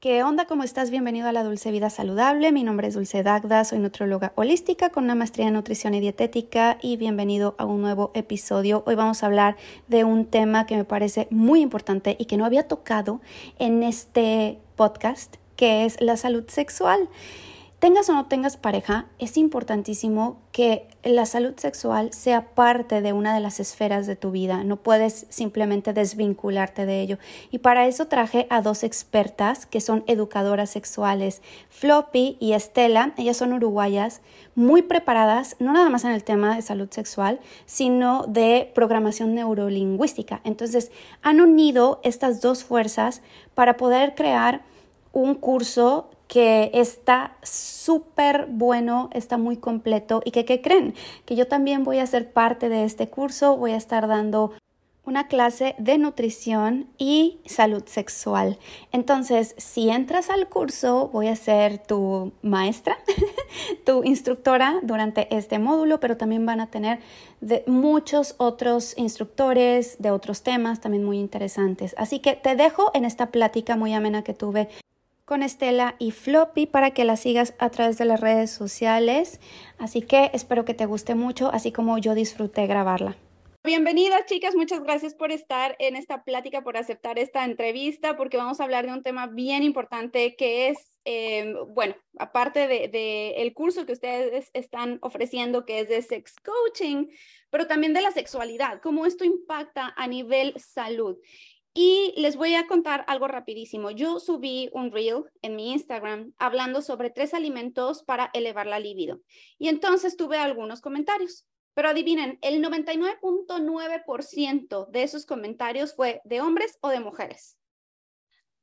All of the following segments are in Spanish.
¿Qué onda? ¿Cómo estás? Bienvenido a la Dulce Vida Saludable. Mi nombre es Dulce Dagda, soy nutróloga holística con una maestría en nutrición y dietética y bienvenido a un nuevo episodio. Hoy vamos a hablar de un tema que me parece muy importante y que no había tocado en este podcast, que es la salud sexual. Tengas o no tengas pareja, es importantísimo que la salud sexual sea parte de una de las esferas de tu vida. No puedes simplemente desvincularte de ello. Y para eso traje a dos expertas que son educadoras sexuales, Floppy y Estela. Ellas son uruguayas, muy preparadas, no nada más en el tema de salud sexual, sino de programación neurolingüística. Entonces, han unido estas dos fuerzas para poder crear un curso que está súper bueno, está muy completo y que, ¿qué creen? Que yo también voy a ser parte de este curso, voy a estar dando una clase de nutrición y salud sexual. Entonces, si entras al curso, voy a ser tu maestra, tu instructora durante este módulo, pero también van a tener de muchos otros instructores de otros temas también muy interesantes. Así que te dejo en esta plática muy amena que tuve con Estela y Floppy para que la sigas a través de las redes sociales. Así que espero que te guste mucho, así como yo disfruté grabarla. Bienvenidas chicas, muchas gracias por estar en esta plática, por aceptar esta entrevista, porque vamos a hablar de un tema bien importante que es, eh, bueno, aparte del de, el curso que ustedes están ofreciendo, que es de sex coaching, pero también de la sexualidad, cómo esto impacta a nivel salud. Y les voy a contar algo rapidísimo. Yo subí un reel en mi Instagram hablando sobre tres alimentos para elevar la libido. Y entonces tuve algunos comentarios. Pero adivinen, el 99.9% de esos comentarios fue de hombres o de mujeres.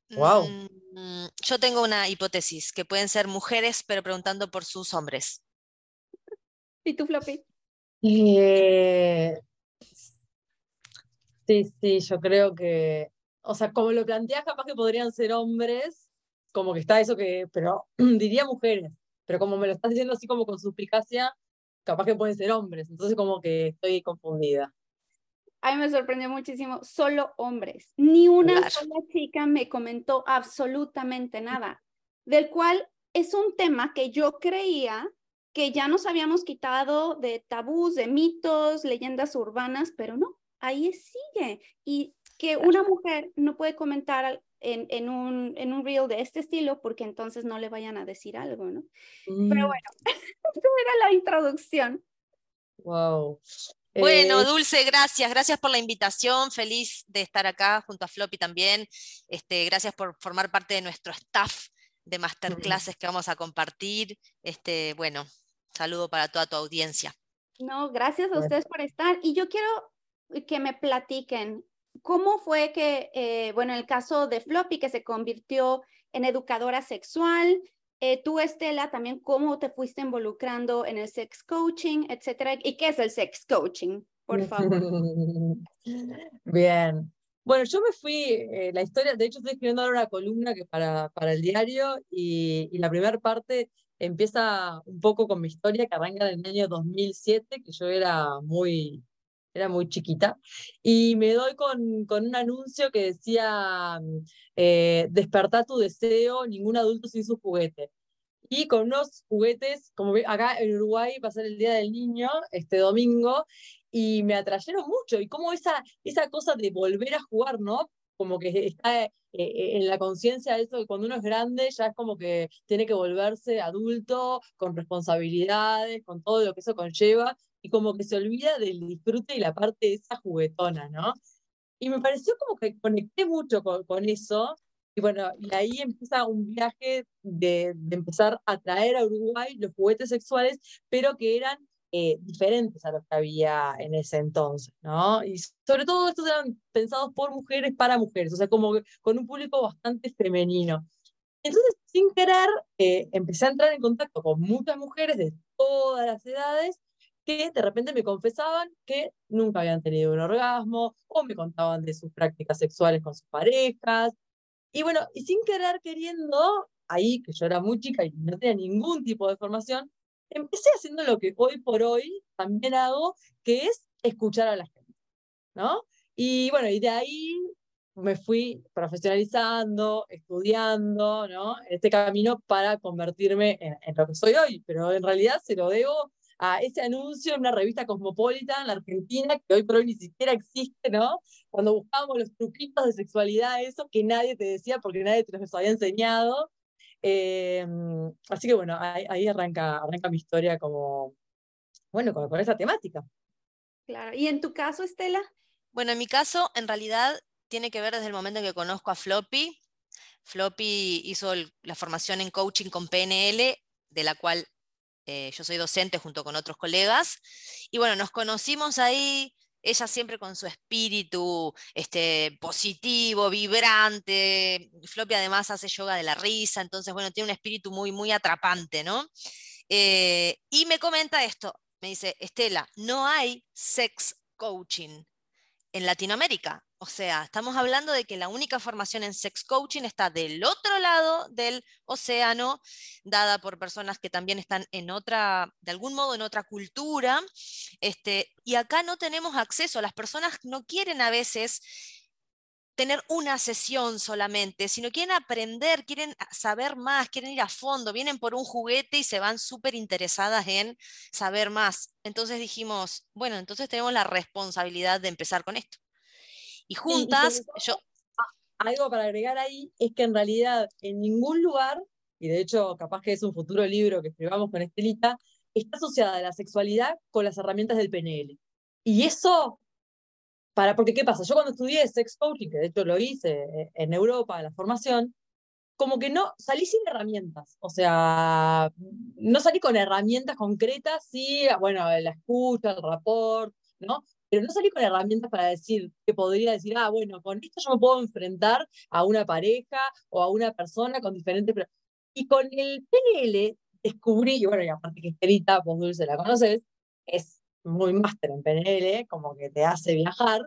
Wow. Mm, yo tengo una hipótesis que pueden ser mujeres, pero preguntando por sus hombres. ¿Y tú, Floppy? Eh, Sí, sí, yo creo que, o sea, como lo planteas, capaz que podrían ser hombres, como que está eso que, pero diría mujeres, pero como me lo estás diciendo así como con suspicacia, capaz que pueden ser hombres, entonces como que estoy confundida. A mí me sorprendió muchísimo, solo hombres, ni una sola chica me comentó absolutamente nada, del cual es un tema que yo creía que ya nos habíamos quitado de tabús, de mitos, leyendas urbanas, pero no, ahí sigue. Y que una mujer no puede comentar en, en, un, en un reel de este estilo porque entonces no le vayan a decir algo, ¿no? Pero mm. bueno, esa era la introducción. Wow. Bueno, eh, Dulce, gracias, gracias por la invitación, feliz de estar acá junto a Floppy también. Este, gracias por formar parte de nuestro staff de masterclasses que vamos a compartir. Este, bueno, saludo para toda tu audiencia. No, gracias a ustedes por estar. Y yo quiero que me platiquen cómo fue que, eh, bueno, en el caso de Floppy, que se convirtió en educadora sexual, eh, tú, Estela, también cómo te fuiste involucrando en el sex coaching, etcétera. ¿Y qué es el sex coaching? Por favor. Bien. Bueno, yo me fui, eh, la historia, de hecho estoy escribiendo ahora una columna que para, para el diario y, y la primera parte empieza un poco con mi historia que arranca en el año 2007, que yo era muy, era muy chiquita, y me doy con, con un anuncio que decía, eh, despertar tu deseo, ningún adulto sin su juguete. Y con unos juguetes, como acá en Uruguay va a ser el Día del Niño, este domingo, y me atrayeron mucho, y como esa, esa cosa de volver a jugar, ¿no? Como que está eh, eh, en la conciencia de eso, que cuando uno es grande ya es como que tiene que volverse adulto, con responsabilidades, con todo lo que eso conlleva, y como que se olvida del disfrute y la parte de esa juguetona, ¿no? Y me pareció como que conecté mucho con, con eso, y bueno, y ahí empieza un viaje de, de, empezar a traer a Uruguay los juguetes sexuales, pero que eran eh, diferentes a los que había en ese entonces, ¿no? Y sobre todo estos eran pensados por mujeres para mujeres, o sea, como con un público bastante femenino. Entonces, sin querer, eh, empecé a entrar en contacto con muchas mujeres de todas las edades que de repente me confesaban que nunca habían tenido un orgasmo o me contaban de sus prácticas sexuales con sus parejas. Y bueno, y sin querer queriendo, ahí que yo era muy chica y no tenía ningún tipo de formación, empecé haciendo lo que hoy por hoy también hago, que es escuchar a la gente, ¿no? Y bueno, y de ahí me fui profesionalizando, estudiando, ¿no? Este camino para convertirme en, en, lo que soy hoy, pero en realidad se lo debo a ese anuncio en una revista cosmopolita en la Argentina, que hoy por hoy ni siquiera existe, ¿no? Cuando buscábamos los truquitos de sexualidad, eso que nadie te decía porque nadie te los había enseñado. Em, así que bueno, ahí, arranca, arranca mi historia como, bueno, con, con esa temática. Claro. ¿Y en tu caso, Estela? Bueno, en mi caso, en realidad tiene que ver desde el momento en que conozco a Floppy. Floppy hizo la formación en coaching con PNL, de la cual eh, yo soy docente junto con otros colegas. Y bueno, nos conocimos ahí, ella siempre con su espíritu este, positivo, vibrante. Floppy además hace yoga de la risa, entonces bueno, tiene un espíritu muy, muy atrapante, ¿no? Eh, y me comenta esto, me dice, Estela, no hay sex coaching en Latinoamérica. O sea, estamos hablando de que la única formación en sex coaching está del otro lado del océano, dada por personas que también están en otra, de algún modo en otra cultura. Este, y acá no tenemos acceso. Las personas no quieren a veces tener una sesión solamente, sino quieren aprender, quieren saber más, quieren ir a fondo, vienen por un juguete y se van súper interesadas en saber más. Entonces dijimos, bueno, entonces tenemos la responsabilidad de empezar con esto. Y juntas, yo... Algo para agregar ahí es que en realidad en ningún lugar, y de hecho capaz que es un futuro libro que escribamos con Estelita, está asociada la sexualidad con las herramientas del PNL. Y eso para, porque, ¿qué pasa? Yo cuando estudié sex coaching, que de hecho lo hice eh, en Europa, la formación, como que no, salí sin herramientas. O sea, no salí con herramientas concretas, sí, bueno, la escucha, el rapport, ¿no? Pero no salí con herramientas para decir, que podría decir, ah, bueno, con esto yo me puedo enfrentar a una pareja o a una persona con diferentes... Y con el PNL descubrí, y bueno, y aparte que Estelita, vos Dulce la conoces, es muy máster en PNL, como que te hace viajar,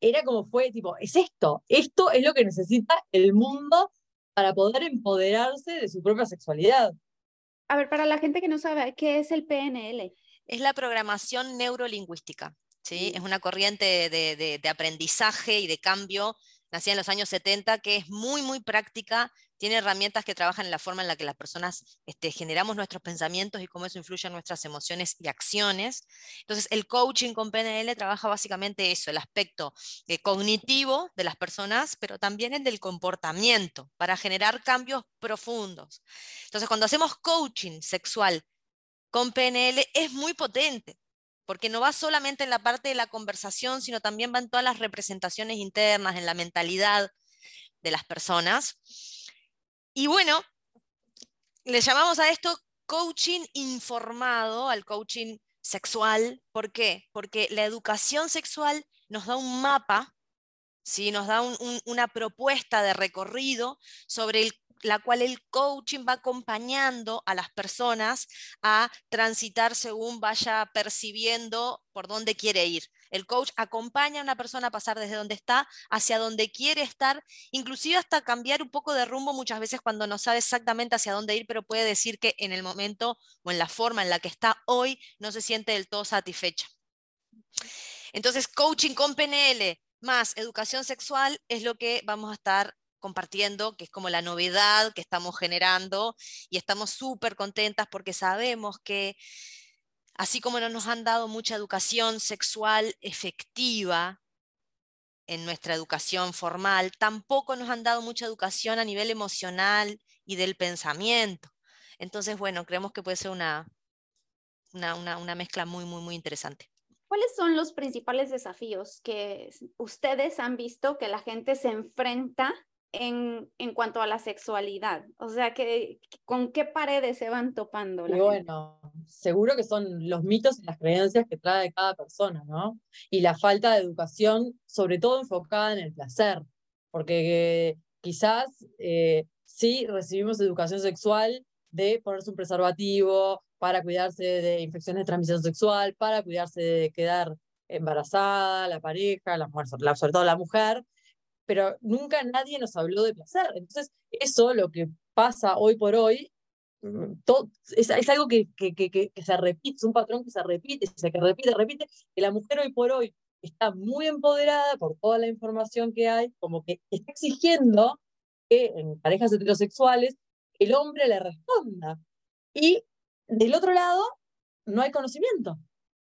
era como fue, tipo, es esto, esto es lo que necesita el mundo para poder empoderarse de su propia sexualidad. A ver, para la gente que no sabe, ¿qué es el PNL? Es la programación neurolingüística, ¿sí? Es una corriente de, de aprendizaje y de cambio nacida en los años 70 que es muy, muy práctica tiene herramientas que trabajan en la forma en la que las personas este, generamos nuestros pensamientos y cómo eso influye en nuestras emociones y acciones. Entonces, el coaching con PNL trabaja básicamente eso, el aspecto eh, cognitivo de las personas, pero también el del comportamiento, para generar cambios profundos. Entonces, cuando hacemos coaching sexual con PNL, es muy potente, porque no va solamente en la parte de la conversación, sino también va en todas las representaciones internas, en la mentalidad de las personas. Y bueno, le llamamos a esto coaching informado, al coaching sexual. ¿Por qué? Porque la educación sexual nos da un mapa, ¿sí? nos da una propuesta de recorrido sobre el la cual el coaching va acompañando a las personas a transitar según vaya percibiendo por dónde quiere ir. El coach acompaña a una persona a pasar desde donde está hacia donde quiere estar, inclusive hasta cambiar un poco de rumbo muchas veces cuando no sabe exactamente hacia dónde ir, pero puede decir que en el momento o en la forma en la que está hoy no se siente del todo satisfecha. Entonces, coaching con PNL más educación sexual es lo que vamos a estar compartiendo, que es como la novedad que estamos generando y estamos súper contentas porque sabemos que así como no nos han dado mucha educación sexual efectiva en nuestra educación formal, tampoco nos han dado mucha educación a nivel emocional y del pensamiento. Entonces, bueno, creemos que puede ser una, una, una, mezcla muy, muy, muy interesante. ¿Cuáles son los principales desafíos que ustedes han visto que la gente se enfrenta en, en, cuanto a la sexualidad? O sea, que, ¿con qué paredes se van topando? y bueno, seguro que son los mitos y las creencias que trae cada persona, ¿no? Y la falta de educación, sobre todo enfocada en el placer, porque quizás eh, sí recibimos educación sexual de ponerse un preservativo para cuidarse de infecciones de transmisión sexual, para cuidarse de quedar embarazada, la pareja, la mujer, sobre todo la mujer, pero nunca nadie nos habló de placer. Entonces, eso, lo que pasa hoy por hoy, mm, es, algo que, que, que, que, se repite, es un patrón que se repite, se que repite, repite, que la mujer hoy por hoy está muy empoderada por toda la información que hay, como que está exigiendo que en parejas heterosexuales el hombre le responda. Y del otro lado, no hay conocimiento.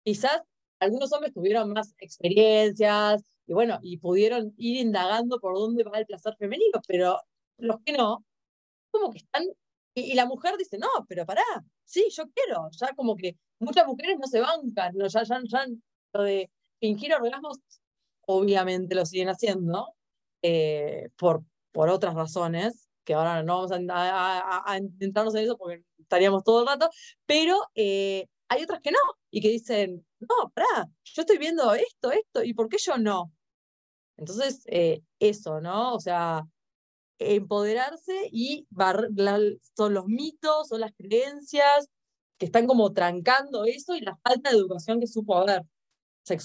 Quizás algunos hombres tuvieron más experiencias y bueno, y pudieron ir indagando por dónde va el placer femenino, pero los que no, como que están, y, la mujer dice, no, pero pará, sí, yo quiero, ya como que muchas mujeres no se bancan, no, ya, ya, lo de fingir orgasmos, obviamente lo siguen haciendo, eh, por, por otras razones, que ahora no vamos a, intentarnos en eso porque estaríamos todo el rato, pero eh, hay otras que no, y que dicen, no, pará, yo estoy viendo esto, esto, ¿y por qué yo no? Entonces, eh, eso, ¿no? O sea, empoderarse y son los mitos, son las creencias que están como trancando eso y la falta de educación que supo haber. Sí,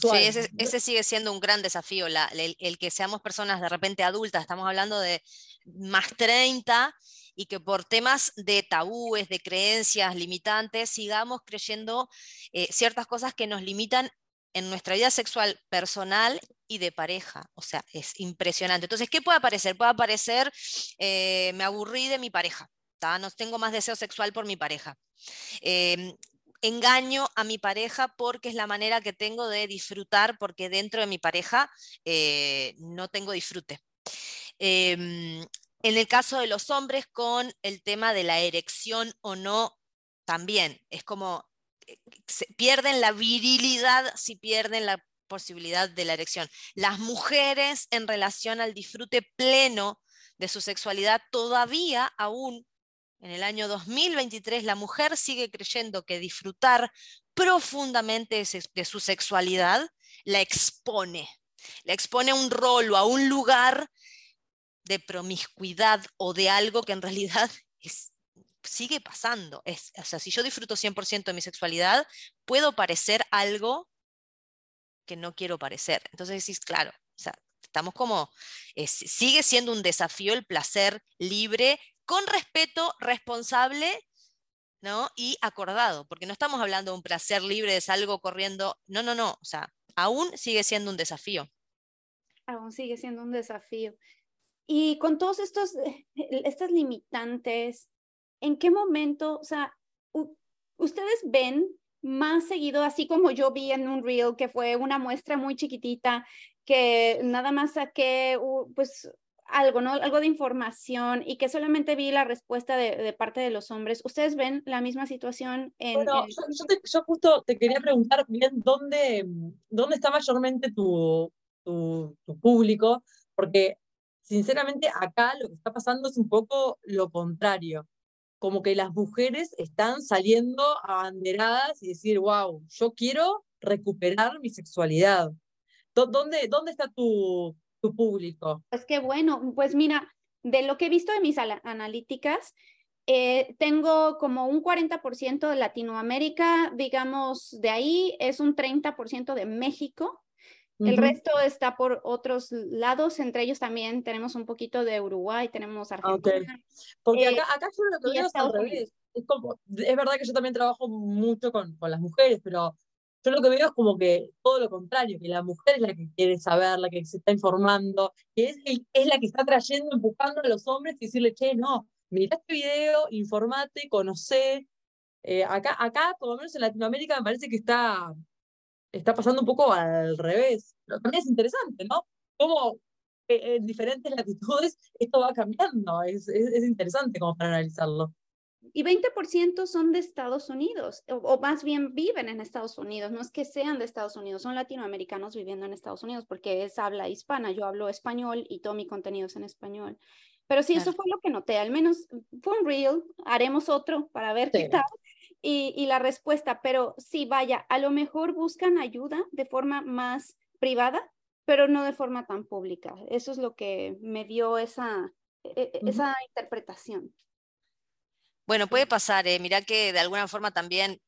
ese, sigue siendo un gran desafío, la, el, que seamos personas de repente adultas, estamos hablando de más 30 y que por temas de tabúes, de creencias limitantes, sigamos creyendo eh, ciertas cosas que nos limitan en nuestra vida sexual personal y de pareja. O sea, es impresionante. Entonces, ¿qué puede aparecer? Puede aparecer, eh, me aburrí de mi pareja, no tengo más deseo sexual por mi pareja. Em, engaño a mi pareja porque es la manera que tengo de disfrutar, porque dentro de mi pareja eh, no tengo disfrute. Em, en el caso de los hombres, con el tema de la erección o no, también es como pierden la virilidad si pierden la posibilidad de la erección. Las mujeres en relación al disfrute pleno de su sexualidad, todavía aún en el año 2023, la mujer sigue creyendo que disfrutar profundamente de su sexualidad la expone, la expone a un rol o a un lugar de promiscuidad o de algo que en realidad sigue pasando. O sea, si yo disfruto 100% de mi sexualidad, puedo parecer algo que no quiero parecer. Entonces decís, claro, o sea, estamos como, sigue siendo un desafío el placer libre, con respeto, responsable ¿no? y acordado, porque no estamos hablando de un placer libre, de algo corriendo, no, no, no, o sea, aún sigue siendo un desafío. Aún sigue siendo un desafío. Y con todos estos, eh, estas limitantes, ¿en qué momento, o sea, ustedes ven más seguido, así como yo vi en un reel, que fue una muestra muy chiquitita, que nada más saqué, pues, algo, ¿no? Algo de información y que solamente vi la respuesta de, parte de los hombres. ¿Ustedes ven la misma situación en... Bueno, yo, justo te quería preguntar bien dónde, dónde está mayormente tu, tu, tu público, porque sinceramente acá lo que está pasando es un poco lo contrario como que las mujeres están saliendo abanderadas y decir, wow, yo quiero recuperar mi sexualidad. ¿Dónde, dónde está tu, tu público? Pues qué bueno, pues mira, de lo que he visto de mis analíticas, eh, tengo como un 40% de Latinoamérica, digamos, de ahí es un 30% de México, el resto está por otros lados, entre ellos también tenemos un poquito de Uruguay, tenemos Argentina. Porque acá, eh, acá yo lo que veo es al revés. Es, como, es verdad que yo también trabajo mucho con, con las mujeres, pero yo lo que veo es como que todo lo contrario, que la mujer es la que quiere saber, la que se está informando, que es, es la que está trayendo, empujando a los hombres y decirle, che, no, mira este video, informate, conoce. Eh, acá, acá, por lo menos en Latinoamérica, me parece que está, está pasando un poco al revés. Pero también es interesante, ¿no? Cómo eh, en diferentes latitudes esto va cambiando. Es, es, interesante como para analizarlo. Y 20% son de Estados Unidos, o, más bien viven en Estados Unidos. No es que sean de Estados Unidos, son latinoamericanos viviendo en Estados Unidos porque es habla hispana. Yo hablo español y todo mi contenido es en español. Pero sí, eso fue lo que noté. Al menos fue un reel. Haremos otro para ver qué tal y, la respuesta, pero sí, vaya, a lo mejor buscan ayuda de forma más privada, pero no de forma tan pública. Eso es lo que me dio esa, e, e, esa interpretación. Bueno, puede pasar, eh. mira que de alguna forma también,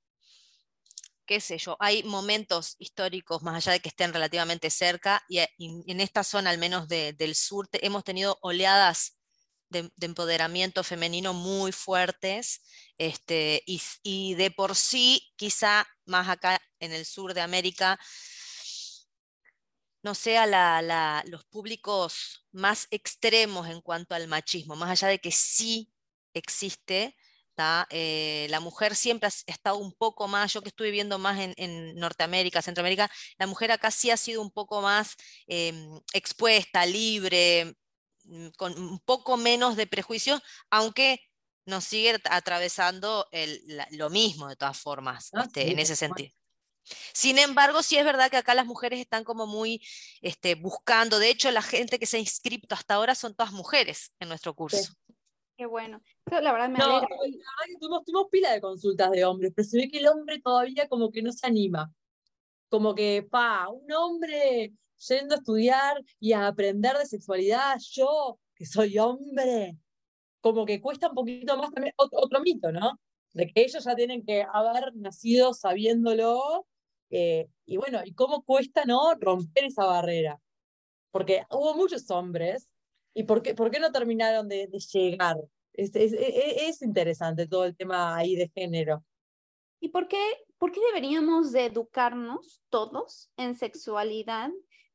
qué sé yo, hay momentos históricos, más allá de que estén relativamente cerca, y, en esta zona, al menos del sur, hemos tenido oleadas de, empoderamiento femenino muy fuertes este, y, de por sí, quizá más acá en el sur de América, no sea la, los públicos más extremos en cuanto al machismo, más allá de que sí existe, eh, la mujer siempre ha estado un poco más, yo que estuve viendo más en, Norteamérica, Centroamérica, la mujer acá sí ha sido un poco más em, expuesta, libre, mm, con un poco menos de prejuicios, aunque nos sigue atravesando lo mismo de todas formas, ah, este, en ese sentido. Sin embargo, sí es verdad que acá las mujeres están como muy este, buscando, de hecho la gente que se ha inscrito hasta ahora son todas mujeres en nuestro curso. Qué bueno. la verdad me alegra. La verdad que tuvimos, pila de consultas de hombres, pero se ve que el hombre todavía como que no se anima. Como que, pa, un hombre yendo a estudiar y a aprender de sexualidad, yo, que soy hombre, como que cuesta un poquito más también, otro, mito, ¿no? De que ellos ya tienen que haber nacido sabiéndolo, eh, y bueno, ¿y cómo cuesta, no, romper esa barrera? Porque hubo muchos hombres ¿Y por qué, por qué no terminaron de, llegar? Es, es, e, e, es, interesante todo el tema ahí de género. ¿Y por qué, por qué deberíamos de educarnos todos en sexualidad?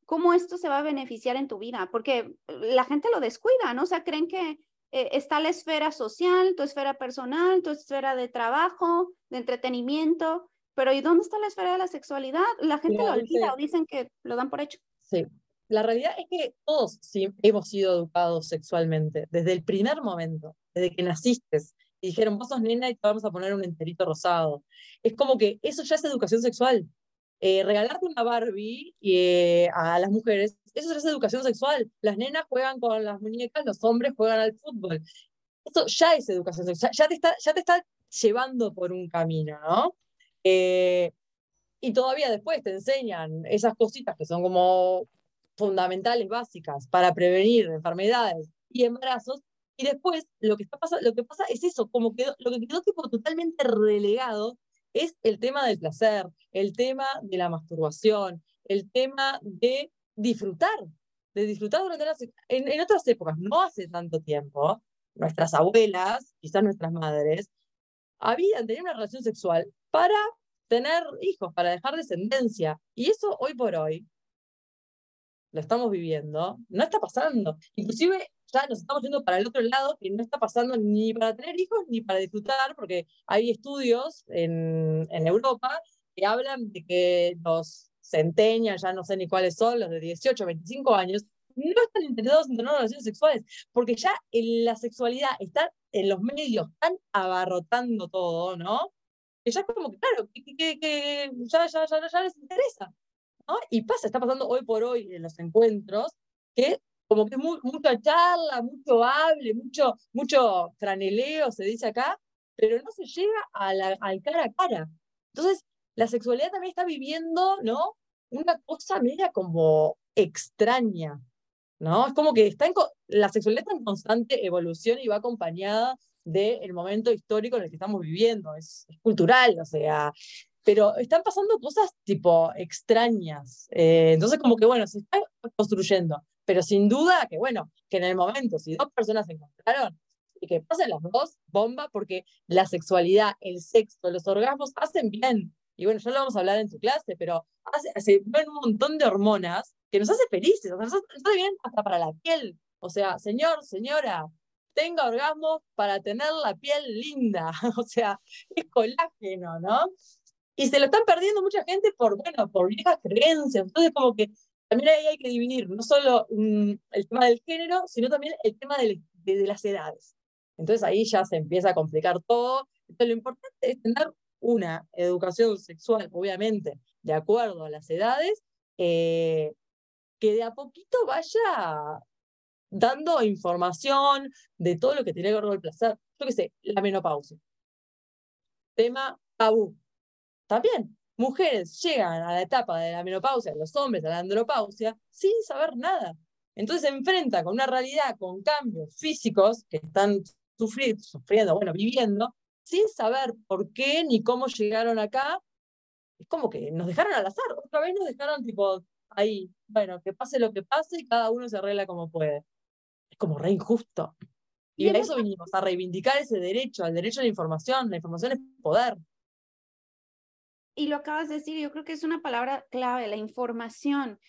¿Cómo esto se va a beneficiar en tu vida? Porque la gente lo descuida, ¿no? O sea, creen que eh, está la esfera social, tu esfera personal, tu esfera de trabajo, de entretenimiento, pero ¿y dónde está la esfera de la sexualidad? La gente lo olvida o dicen que lo dan por hecho. Sí, la realidad es que todos hemos sido educados sexualmente, desde el primer momento, desde que naciste. Y dijeron, vos sos nena y te vamos a poner un enterito rosado. Es como que eso ya es educación sexual. Eh, regalarte una Barbie eh, a las mujeres, eso ya es educación sexual. Las nenas juegan con las muñecas, los hombres juegan al fútbol. Eso ya es educación sexual, ya te está, ya te está llevando por un camino, ¿no? Eh, y todavía después te enseñan esas cositas que son como fundamentales básicas para prevenir enfermedades y embarazos. Y después lo que, está lo que pasa es eso, como que lo que quedó tipo totalmente relegado es el tema del placer, el tema de la masturbación, el tema de disfrutar, de disfrutar durante las, en, en otras épocas, no hace tanto tiempo, nuestras abuelas, quizás nuestras madres, habían tenido una relación sexual para tener hijos, para dejar descendencia. Y eso hoy por hoy lo estamos viviendo, no está pasando. Inclusive ya nos estamos yendo para el otro lado, que no está pasando ni para tener hijos ni para disfrutar, porque hay estudios en, en Europa que hablan de que los centenias, ya no sé ni cuáles son, los de 18, 25 años, no están interesados en tener relaciones sexuales, porque ya la sexualidad está en los medios, están abarrotando todo, ¿no? Que ya es como que, claro, que, que, ya, ya, ya, ya les interesa. Y pasa, está pasando hoy por hoy en los encuentros, que como que muy, mucha charla, mucho hable, mucho, mucho franeleo, se dice acá, pero no se llega a la, al cara a cara. Entonces, la sexualidad también está viviendo, ¿no? Una cosa media como extraña, ¿no? Es como que está en, la sexualidad está en constante evolución y va acompañada del momento histórico en el que estamos viviendo, es, es cultural, o sea, pero están pasando cosas tipo extrañas. Eh, entonces, como que bueno, se está construyendo, pero sin duda que bueno, que en el momento, si dos personas se encontraron, y que pasen las dos, bomba, porque la sexualidad, el sexo, los orgasmos hacen bien. Y bueno, ya lo vamos a hablar en tu clase, pero hace, hace un montón de hormonas que nos hace felices, o sea, nos hace bien hasta para la piel. O sea, señor, señora, tenga orgasmos para tener la piel linda, o sea, es colágeno, ¿no? Y se lo están perdiendo mucha gente por, bueno, por viejas creencias. Entonces, como que también ahí hay que dividir no solo mm, el tema del género, sino también el tema de, las edades. Entonces ahí ya se empieza a complicar todo. Entonces lo importante es tener una educación sexual, obviamente, de acuerdo a las edades, eh, que de a poquito vaya dando información de todo lo que tiene que ver con el placer. Yo qué sé, la menopausia. Tema tabú. También, mujeres llegan a la etapa de la menopausia, los hombres a la andropausia, sin saber nada. Entonces se enfrenta con una realidad, con cambios físicos que están sufriendo, sufriendo, bueno, viviendo, sin saber por qué ni cómo llegaron acá. Es como que nos dejaron al azar, otra vez nos dejaron tipo ahí, bueno, que pase lo que pase y cada uno se arregla como puede. Es como re injusto. Y a eso vinimos, a reivindicar ese derecho, al derecho a la información. La información es poder y lo acabas de decir, yo creo que es una palabra clave, la información.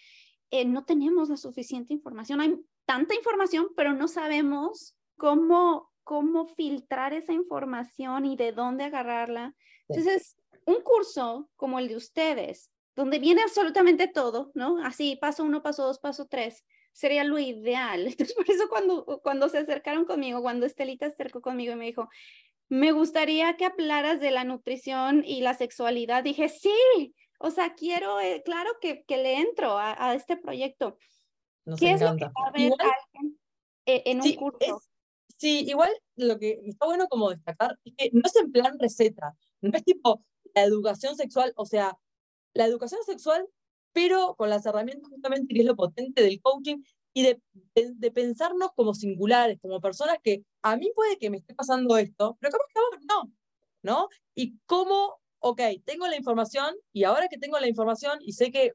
eh, no tenemos la suficiente información. Hay tanta información, pero no sabemos cómo, cómo filtrar esa información y de dónde agarrarla. Entonces, un curso como el de ustedes, donde viene absolutamente todo, ¿no? Así, paso uno, paso dos, paso tres, sería lo ideal. Entonces, por eso cuando, cuando se acercaron conmigo, cuando Estelita se acercó conmigo y me dijo, me gustaría que hablaras de la nutrición y la sexualidad, dije, sí, o sea, quiero, eh, claro que, que, le entro a, a este proyecto. ¿Qué es lo que va a ver alguien eh, en un curso? sí, igual lo que está bueno como destacar es que no es en plan receta, no es tipo la educación sexual, o sea, la educación sexual, pero con las herramientas justamente que es lo potente del coaching y de, de, pensarnos como singulares, como personas que a mí puede que me esté pasando esto, pero capaz que a vos no, ¿no? Y cómo, ok, tengo la información y ahora que tengo la información y sé que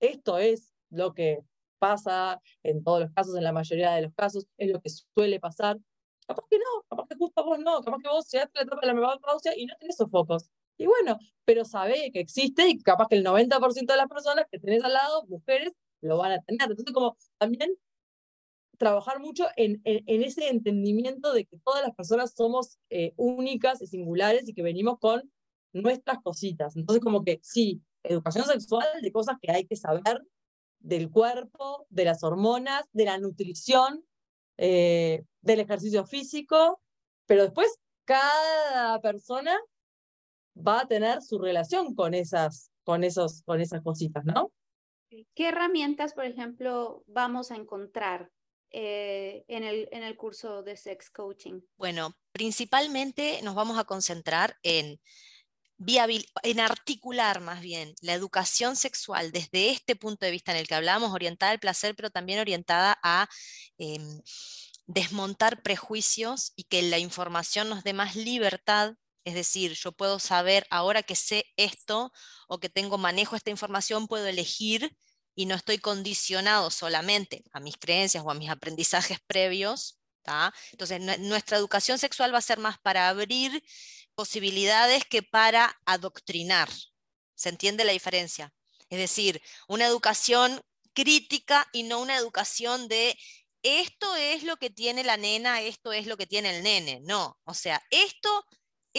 esto es lo que pasa en todos los casos, en la mayoría de los casos, es lo que suele pasar. Capaz que no, capaz que justo vos no, capaz que vos a la etapa de la menopausia y no tenés esos focos. Y bueno, pero sabe que existe y capaz que el 90% de las personas que tenés al lado, mujeres, lo van a tener. Entonces, como también trabajar mucho en, ese entendimiento de que todas las personas somos eh, únicas y singulares y que venimos con nuestras cositas. Entonces, como que sí, educación sexual de cosas que hay que saber del cuerpo, de las hormonas, de la nutrición, eh, del ejercicio físico, pero después cada persona va a tener su relación con esas, con esos, con esas cositas, ¿no? ¿Qué herramientas, por ejemplo, vamos a encontrar eh, en, el, en el curso de sex coaching? Bueno, principalmente nos vamos a concentrar en en articular más bien la educación sexual desde este punto de vista en el que hablamos, orientada al placer, pero también orientada a em, desmontar prejuicios y que la información nos dé más libertad. Es decir, yo puedo saber ahora que sé esto o que tengo manejo esta información, puedo elegir y no estoy condicionado solamente a mis creencias o a mis aprendizajes previos. Entonces, nuestra educación sexual va a ser más para abrir posibilidades que para adoctrinar. ¿Se entiende la diferencia? Es decir, una educación crítica y no una educación de esto es lo que tiene la nena, esto es lo que tiene el nene. No, o sea, esto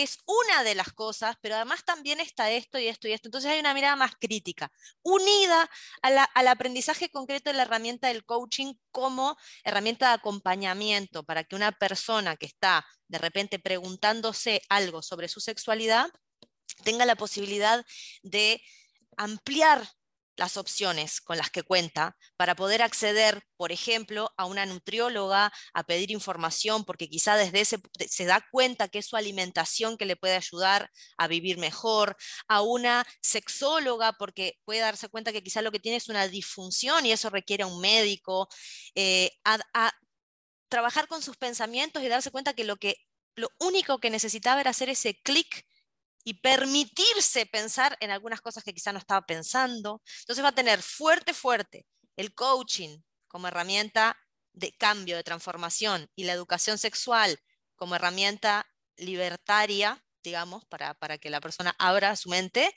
es una de las cosas, pero además también está esto y esto y esto. Entonces hay una mirada más crítica, unida al aprendizaje concreto de la herramienta del coaching como herramienta de acompañamiento para que una persona que está de repente preguntándose algo sobre su sexualidad tenga la posibilidad de ampliar las opciones con las que cuenta para poder acceder, por ejemplo, a una nutrióloga, a pedir información, porque quizá desde ese se da cuenta que es su alimentación que le puede ayudar a vivir mejor, a una sexóloga, porque puede darse cuenta que quizá lo que tiene es una disfunción y eso requiere un médico, eh, a, a trabajar con sus pensamientos y darse cuenta que lo que lo único que necesitaba era hacer ese clic y permitirse pensar en algunas cosas que quizá no estaba pensando. Entonces va a tener fuerte, fuerte el coaching como herramienta de cambio, de transformación, y la educación sexual como herramienta libertaria, digamos, para, para que la persona abra su mente.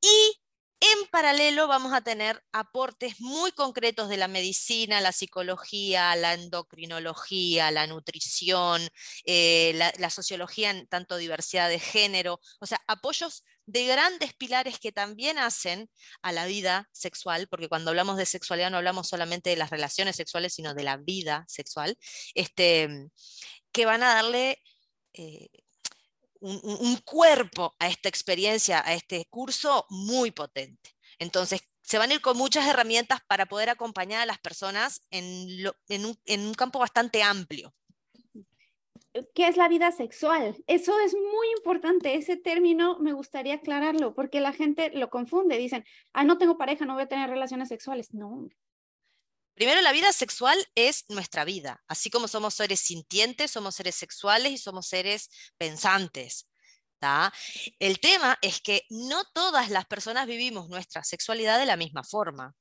Y en paralelo vamos a tener aportes muy concretos de la medicina, la psicología, la endocrinología, la nutrición, eh, la, sociología en tanto diversidad de género, o sea, apoyos de grandes pilares que también hacen a la vida sexual, porque cuando hablamos de sexualidad no hablamos solamente de las relaciones sexuales, sino de la vida sexual, este, que van a darle... Eh, un, cuerpo a esta experiencia, a este curso muy potente. Entonces, se van a ir con muchas herramientas para poder acompañar a las personas en, un, campo bastante amplio. ¿Qué es la vida sexual? Eso es muy importante. Ese término me gustaría aclararlo porque la gente lo confunde. Dicen, ah, no tengo pareja, no voy a tener relaciones sexuales. No, Primero, la vida sexual es nuestra vida. Así como somos seres sintientes, somos seres sexuales y somos seres pensantes. El tema es que no todas las personas vivimos nuestra sexualidad de la misma forma,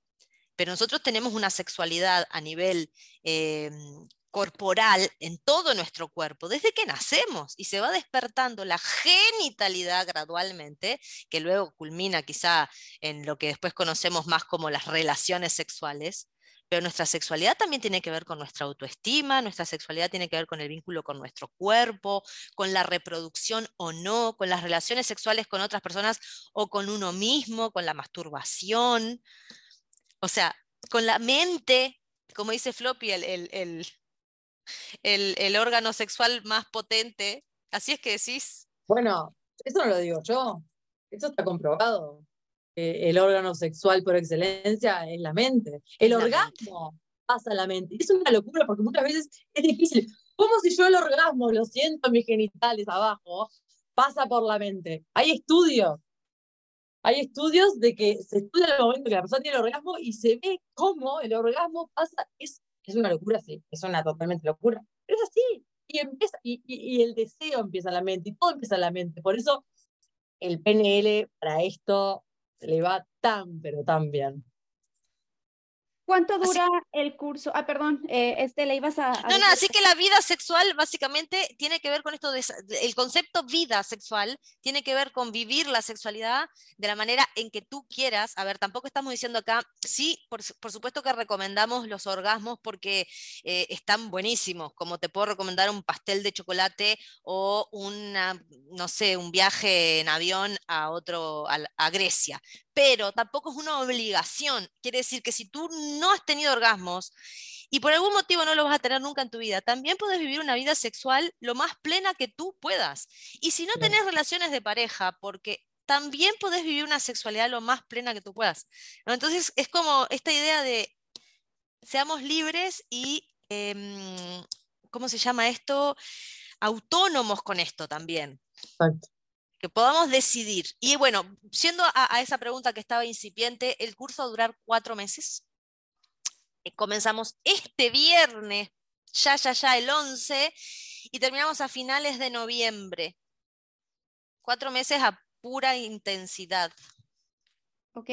pero nosotros tenemos una sexualidad a nivel em, corporal en todo nuestro cuerpo desde que nacemos y se va despertando la genitalidad gradualmente, que luego culmina quizá en lo que después conocemos más como las relaciones sexuales. Pero nuestra sexualidad también tiene que ver con nuestra autoestima, nuestra sexualidad tiene que ver con el vínculo con nuestro cuerpo, con la reproducción o no, con las relaciones sexuales con otras personas o con uno mismo, con la masturbación, o sea, con la mente, como dice Floppy, el, el, órgano sexual más potente. Así es que decís. Bueno, eso no lo digo yo, eso está comprobado. Eh, el órgano sexual por excelencia es la mente. El orgasmo pasa a la mente. Y es una locura porque muchas veces es difícil. ¿Cómo si yo el orgasmo lo siento en mis genitales abajo? Pasa por la mente. Hay estudios. Hay estudios de que se estudia el momento que la persona tiene el orgasmo y se ve cómo el orgasmo pasa. Es, es una locura, sí. Es una totalmente locura. Pero es así. Y, empieza, y, y, y el deseo empieza en la mente. Y todo empieza en la mente. Por eso el PNL para esto le va tan, pero tan bien. ¿Cuánto dura el curso? Ah, perdón, eh, este le ibas a, No, no, así que la vida sexual básicamente tiene que ver con esto, de, el concepto vida sexual tiene que ver con vivir la sexualidad de la manera en que tú quieras. A ver, tampoco estamos diciendo acá, sí, por, supuesto que recomendamos los orgasmos porque eh, están buenísimos, como te puedo recomendar un pastel de chocolate o una, no sé, un viaje en avión a otro, a Grecia pero tampoco es una obligación. Quiere decir que si tú no has tenido orgasmos y por algún motivo no lo vas a tener nunca en tu vida, también puedes vivir una vida sexual lo más plena que tú puedas. Y si no tenés relaciones de pareja, porque también puedes vivir una sexualidad lo más plena que tú puedas. Entonces es como esta idea de seamos libres y, em, ¿cómo se llama esto? Autónomos con esto también. Exacto que podamos decidir. Y bueno, siendo a, esa pregunta que estaba incipiente, el curso va a durar cuatro meses. Eh, comenzamos este viernes, ya, ya, ya, el 11, y terminamos a finales de noviembre. Cuatro meses a pura intensidad. Ok,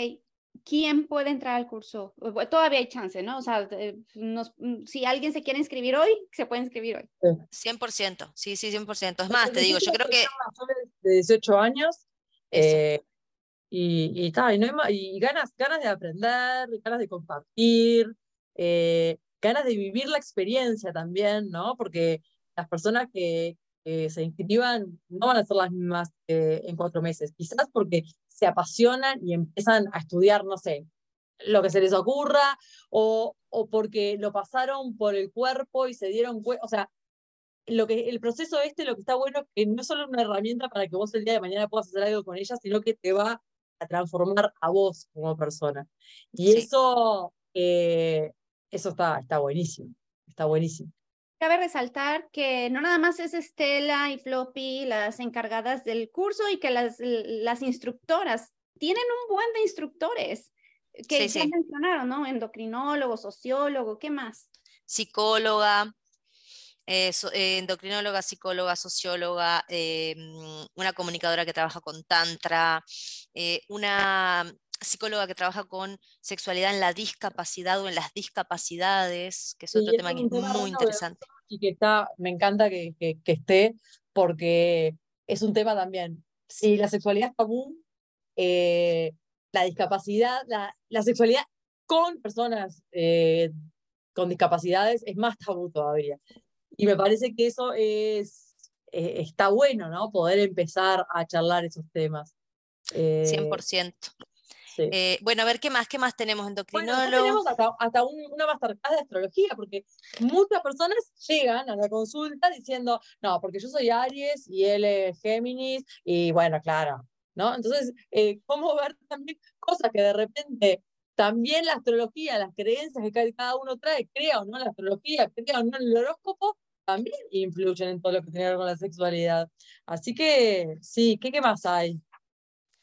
¿quién puede entrar al curso? Todavía hay chance, ¿no? O sea, mm, si alguien se quiere inscribir hoy, se puede inscribir hoy. 100%, sí, sí, 100%. Es más, te digo, yo creo que... De 18 años. Eh, y, y, y, ganas, ganas de aprender, ganas de compartir, eh, ganas de vivir la experiencia también, ¿no? Porque las personas que, se inscriban no van a ser las mismas en cuatro meses, quizás porque se apasionan y empiezan a estudiar, no sé, lo que se les ocurra, o, o porque lo pasaron por el cuerpo y se dieron cuenta, o sea, lo que, el proceso este, lo que está bueno es que no es solo una herramienta para que vos el día de mañana puedas hacer algo con ella, sino que te va a transformar a vos como persona. Y eso, eh, eso está, está buenísimo, está buenísimo. Cabe resaltar que no nada más es Estela y Floppy las encargadas del curso y que las, las instructoras tienen un buen de instructores que ya mencionaron, ¿no? Endocrinólogo, sociólogo, ¿qué más? Psicóloga, eh, eh, endocrinóloga, psicóloga, socióloga, mm, una comunicadora que trabaja con tantra, una psicóloga que trabaja con sexualidad en la discapacidad o en las discapacidades, que es otro tema que es muy interesante. Y que está, me encanta que, que, esté, porque es un tema también. Si la sexualidad es común, eh, la discapacidad, la, la, sexualidad con personas eh, con discapacidades es más tabú todavía. Y me parece que eso es, eh, está bueno, ¿no? Poder empezar a charlar esos temas. 100%. Eh, bueno, a ver, ¿qué más? ¿Qué más tenemos endocrinólogo? Bueno, tenemos hasta, hasta una masterclass de astrología, porque muchas personas llegan a la consulta diciendo, no, porque yo soy Aries y él es Géminis, y bueno, claro, ¿no? Entonces, eh, ¿cómo ver también cosas que de repente también la astrología, las creencias que cada uno trae, crea o no la astrología, crea o no el horóscopo, también influyen en todo lo que tiene que ver con la sexualidad. Así que, sí, ¿qué, qué más hay?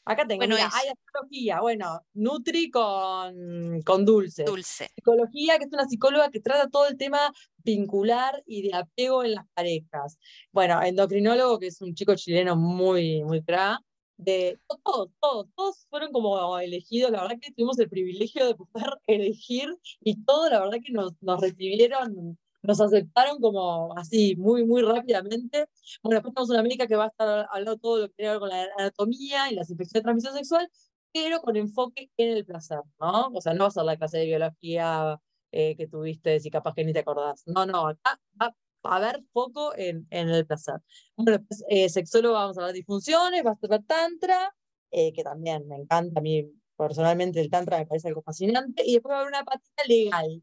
Acá tengo, bueno, hay astrología, bueno, Nutri con, con Dulce. Dulce. Psicología, que es una psicóloga que trata todo el tema vincular y de apego en las parejas. Bueno, endocrinólogo, que es un chico chileno muy, muy crack. De todos, todos, todos fueron como elegidos, la verdad que tuvimos el privilegio de poder elegir y todos, la verdad que nos, nos recibieron nos aceptaron como así, muy, muy rápidamente. Bueno, después tenemos una médica que va a estar hablando todo lo que tiene que ver con la anatomía y las infecciones de transmisión sexual, pero con enfoque en el placer, ¿no? O sea, no va a ser la clase de biología eh, que tuviste, si capaz que ni te acordás. No, no, acá va a haber foco en, el placer. Bueno, después, eh, sexólogo, vamos a hablar de disfunciones, va a ser tantra, eh, que también me encanta a mí personalmente el tantra me parece algo fascinante, y después va a haber una patita legal,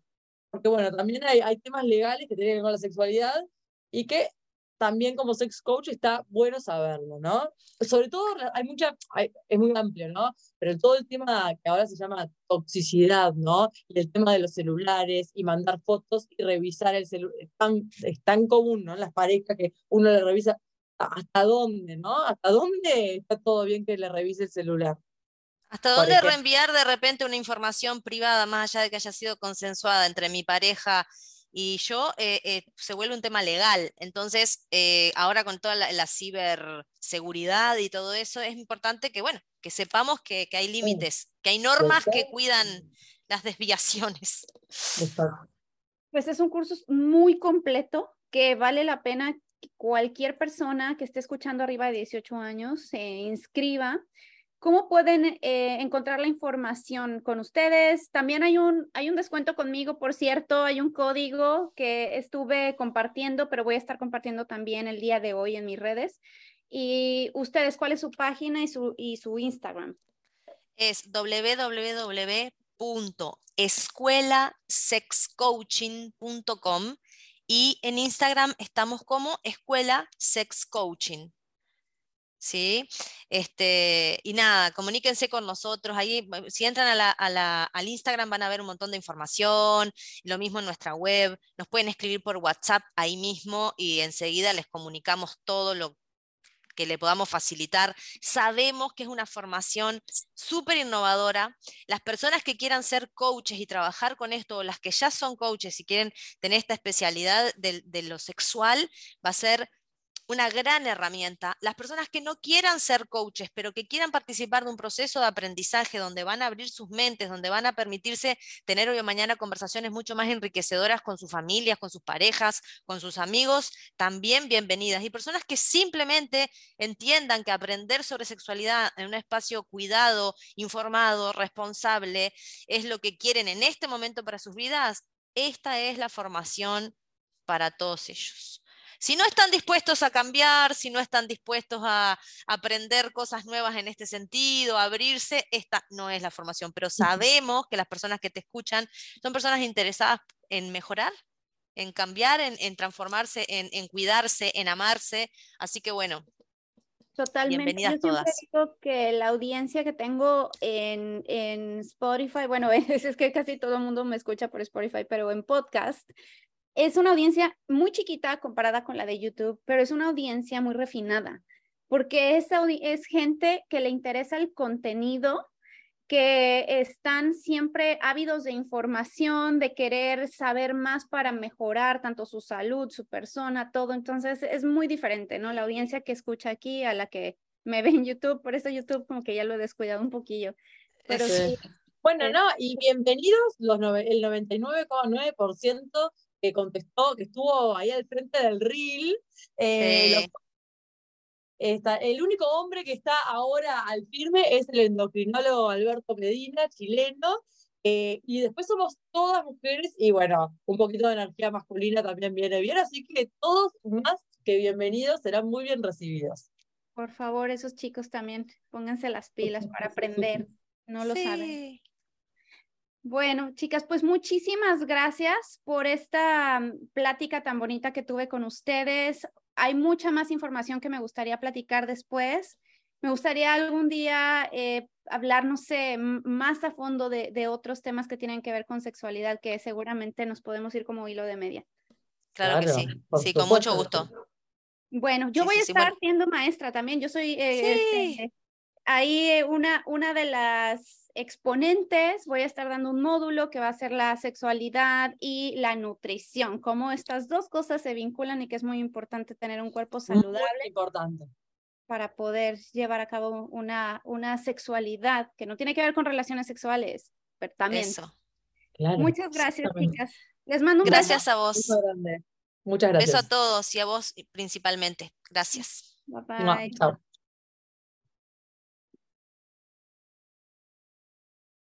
porque bueno, también hay, hay temas legales que tienen que ver con la sexualidad y que también como sex coach está bueno saberlo, ¿no? Sobre todo hay mucha, es muy amplio, ¿no? Pero todo el tema que ahora se llama toxicidad, ¿no? Y el tema de los celulares y mandar fotos y revisar el celular, es tan, es tan común, ¿no? Las parejas que uno le revisa hasta dónde, ¿no? Hasta dónde está todo bien que le revise el celular. ¿Hasta dónde reenviar de repente una información privada, más allá de que haya sido consensuada entre mi pareja y yo, eh, eh, se vuelve un tema legal. Entonces, eh, ahora con toda la, ciberseguridad y todo eso, es importante que, bueno, que sepamos que, hay límites, que hay normas que cuidan las desviaciones. Pues es un curso muy completo que vale la pena que cualquier persona que esté escuchando arriba de 18 años se inscriba ¿Cómo pueden eh, encontrar la información con ustedes? También hay un, hay un descuento conmigo, por cierto, hay un código que estuve compartiendo, pero voy a estar compartiendo también el día de hoy en mis redes. Y ustedes, ¿cuál es su página y su, y su Instagram? Es www.escuelasexcoaching.com y en Instagram estamos como Escuela Sex Coaching. ¿Sí? Este, y nada, comuníquense con nosotros. Ahí, si entran al Instagram van a ver un montón de información, lo mismo en nuestra web. Nos pueden escribir por WhatsApp ahí mismo y enseguida les comunicamos todo lo que le podamos facilitar. Sabemos que es una formación súper innovadora. Las personas que quieran ser coaches y trabajar con esto, o las que ya son coaches y quieren tener esta especialidad de lo sexual, va a ser una gran herramienta. Las personas que no quieran ser coaches, pero que quieran participar de un proceso de aprendizaje donde van a abrir sus mentes, donde van a permitirse tener hoy o mañana conversaciones mucho más enriquecedoras con sus familias, con sus parejas, con sus amigos, también bienvenidas. Y personas que simplemente entiendan que aprender sobre sexualidad en un espacio cuidado, informado, responsable, es lo que quieren en este momento para sus vidas, esta es la formación para todos ellos. Si no están dispuestos a cambiar, si no están dispuestos a aprender cosas nuevas en este sentido, a abrirse, esta no es la formación, pero sabemos que las personas que te escuchan son personas interesadas en mejorar, en cambiar, en, transformarse, en, cuidarse, en amarse. Así que bueno, Totalmente. Bienvenidas Yo todas. Digo que la audiencia que tengo en, en Spotify, bueno, es, es, que casi todo el mundo me escucha por Spotify, pero en podcast, es una audiencia muy chiquita comparada con la de YouTube, pero es una audiencia muy refinada, porque es, es gente que le interesa el contenido, que están siempre ávidos de información, de querer saber más para mejorar tanto su salud, su persona, todo. Entonces es muy diferente, ¿no? La audiencia que escucha aquí a la que me ve en YouTube, por eso YouTube como que ya lo he descuidado un poquillo. Pero sí. Bueno, no, y bienvenidos los el 99,9% que contestó, que estuvo ahí al frente del reel. Eh, está, el único hombre que está ahora al firme es el endocrinólogo Alberto Medina, chileno. Eh, y después somos todas mujeres y bueno, un poquito de energía masculina también viene bien, así que todos más que bienvenidos serán muy bien recibidos. Por favor, esos chicos también pónganse las pilas para aprender, no lo saben. Bueno, chicas, pues muchísimas gracias por esta mm, plática tan bonita que tuve con ustedes. Hay mucha más información que me gustaría platicar después. Me gustaría algún día eh, hablar, no sé, más a fondo de, otros temas que tienen que ver con sexualidad, que seguramente nos podemos ir como hilo de media. Claro, que sí, sí, con mucho gusto. Bueno, yo voy a estar siendo maestra también. Yo soy eh, este, ahí eh, una, una de las exponentes voy a estar dando un módulo que va a ser la sexualidad y la nutrición, cómo estas dos cosas se vinculan y que es muy importante tener un cuerpo saludable. Muy importante. Para poder llevar a cabo una, una sexualidad que no tiene que ver con relaciones sexuales, pero también. Eso. Muchas gracias, chicas. Les mando un Gracias a vos. Muchas gracias. Beso a todos y a vos principalmente. Gracias. Bye bye. Chao.